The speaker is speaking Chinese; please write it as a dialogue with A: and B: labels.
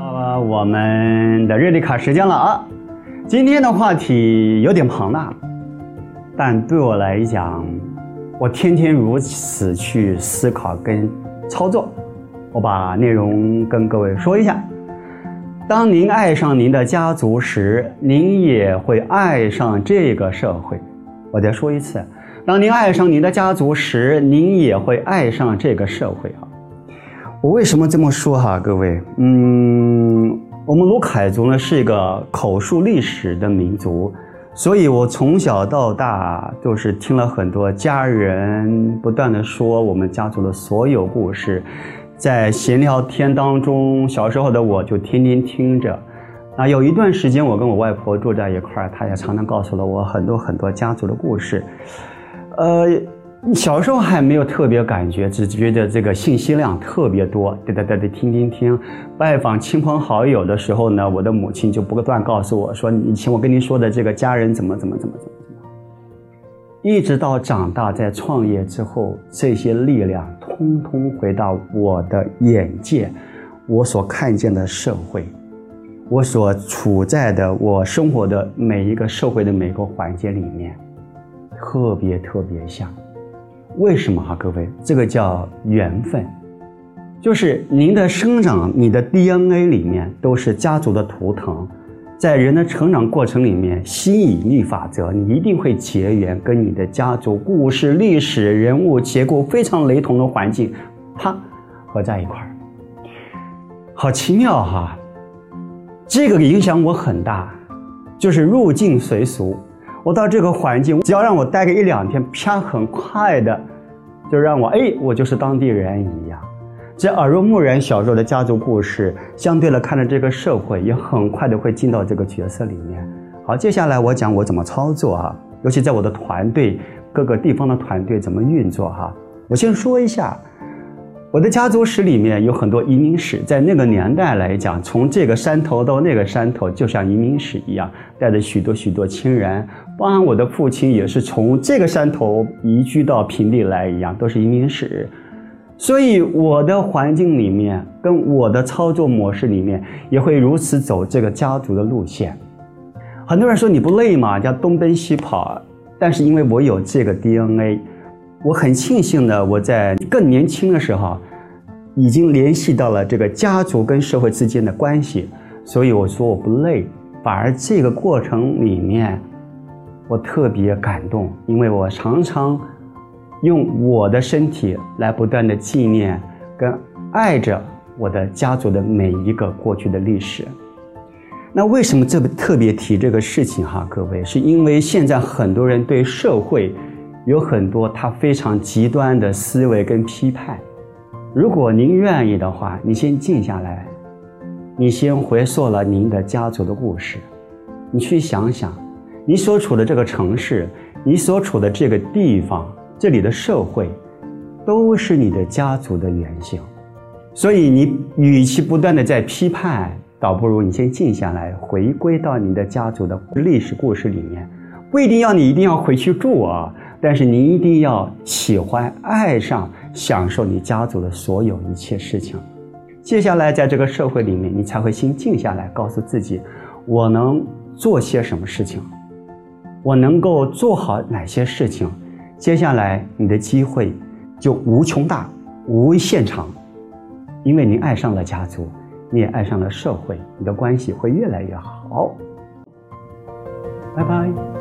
A: 到了我们的日历卡时间了啊！今天的话题有点庞大，但对我来讲，我天天如此去思考跟操作。我把内容跟各位说一下：当您爱上您的家族时，您也会爱上这个社会。我再说一次：当您爱上您的家族时，您也会爱上这个社会啊！我为什么这么说哈，各位？嗯，我们卢凯族呢是一个口述历史的民族，所以我从小到大都是听了很多家人不断的说我们家族的所有故事。在闲聊天当中，小时候的我就天天听着。啊，有一段时间我跟我外婆住在一块儿，她也常常告诉了我很多很多家族的故事。呃，小时候还没有特别感觉，只觉得这个信息量特别多，对对对对，听听听。拜访亲朋好友的时候呢，我的母亲就不断告诉我说：“以前我跟您说的这个家人怎么怎么怎么怎么。”一直到长大，在创业之后，这些力量通通回到我的眼界，我所看见的社会，我所处在的我生活的每一个社会的每个环节里面，特别特别像。为什么哈，各位？这个叫缘分，就是您的生长，你的 DNA 里面都是家族的图腾。在人的成长过程里面，吸引力法则，你一定会结缘跟你的家族故事、历史人物结构非常雷同的环境，啪，合在一块儿，好奇妙哈！这个影响我很大，就是入境随俗。我到这个环境，只要让我待个一两天，啪，很快的就让我哎，我就是当地人一样。这耳濡目染小时候的家族故事，相对来看着这个社会，也很快的会进到这个角色里面。好，接下来我讲我怎么操作哈，尤其在我的团队各个地方的团队怎么运作哈。我先说一下，我的家族史里面有很多移民史，在那个年代来讲，从这个山头到那个山头，就像移民史一样，带着许多许多亲人，包含我的父亲也是从这个山头移居到平地来一样，都是移民史。所以我的环境里面，跟我的操作模式里面，也会如此走这个家族的路线。很多人说你不累吗？叫东奔西跑。但是因为我有这个 DNA，我很庆幸的，我在更年轻的时候，已经联系到了这个家族跟社会之间的关系。所以我说我不累，反而这个过程里面，我特别感动，因为我常常。用我的身体来不断的纪念跟爱着我的家族的每一个过去的历史。那为什么这个特别提这个事情哈？各位，是因为现在很多人对社会有很多他非常极端的思维跟批判。如果您愿意的话，你先静下来，你先回溯了您的家族的故事，你去想想，你所处的这个城市，你所处的这个地方。这里的社会，都是你的家族的原型，所以你与其不断的在批判，倒不如你先静下来，回归到你的家族的历史故事里面。不一定要你一定要回去住啊，但是你一定要喜欢、爱上、享受你家族的所有一切事情。接下来在这个社会里面，你才会心静下来，告诉自己，我能做些什么事情，我能够做好哪些事情。接下来，你的机会就无穷大、无限长，因为你爱上了家族，你也爱上了社会，你的关系会越来越好。拜拜。